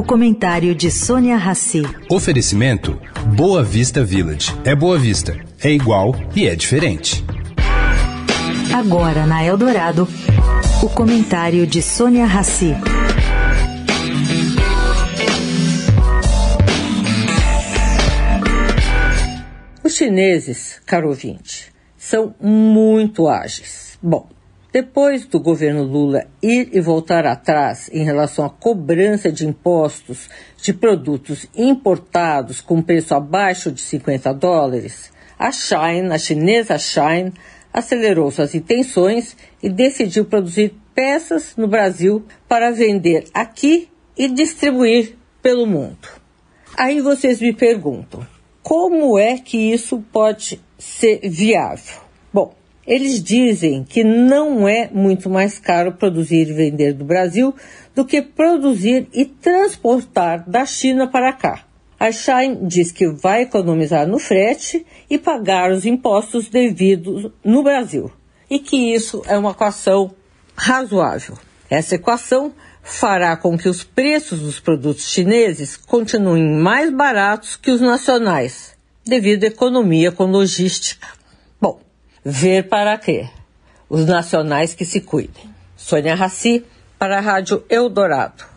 O comentário de Sônia Rassi. Oferecimento Boa Vista Village. É Boa Vista, é igual e é diferente. Agora na Eldorado, o comentário de Sônia Rassi. Os chineses, caro ouvinte, são muito ágeis. Bom, depois do governo Lula ir e voltar atrás em relação à cobrança de impostos de produtos importados com preço abaixo de 50 dólares, a Shine, a chinesa Shine, acelerou suas intenções e decidiu produzir peças no Brasil para vender aqui e distribuir pelo mundo. Aí vocês me perguntam, como é que isso pode ser viável? Bom, eles dizem que não é muito mais caro produzir e vender do Brasil do que produzir e transportar da China para cá. A Shine diz que vai economizar no frete e pagar os impostos devidos no Brasil. E que isso é uma equação razoável. Essa equação fará com que os preços dos produtos chineses continuem mais baratos que os nacionais, devido à economia com logística. Ver para quê? Os nacionais que se cuidem. Sônia Raci, para a Rádio Eldorado.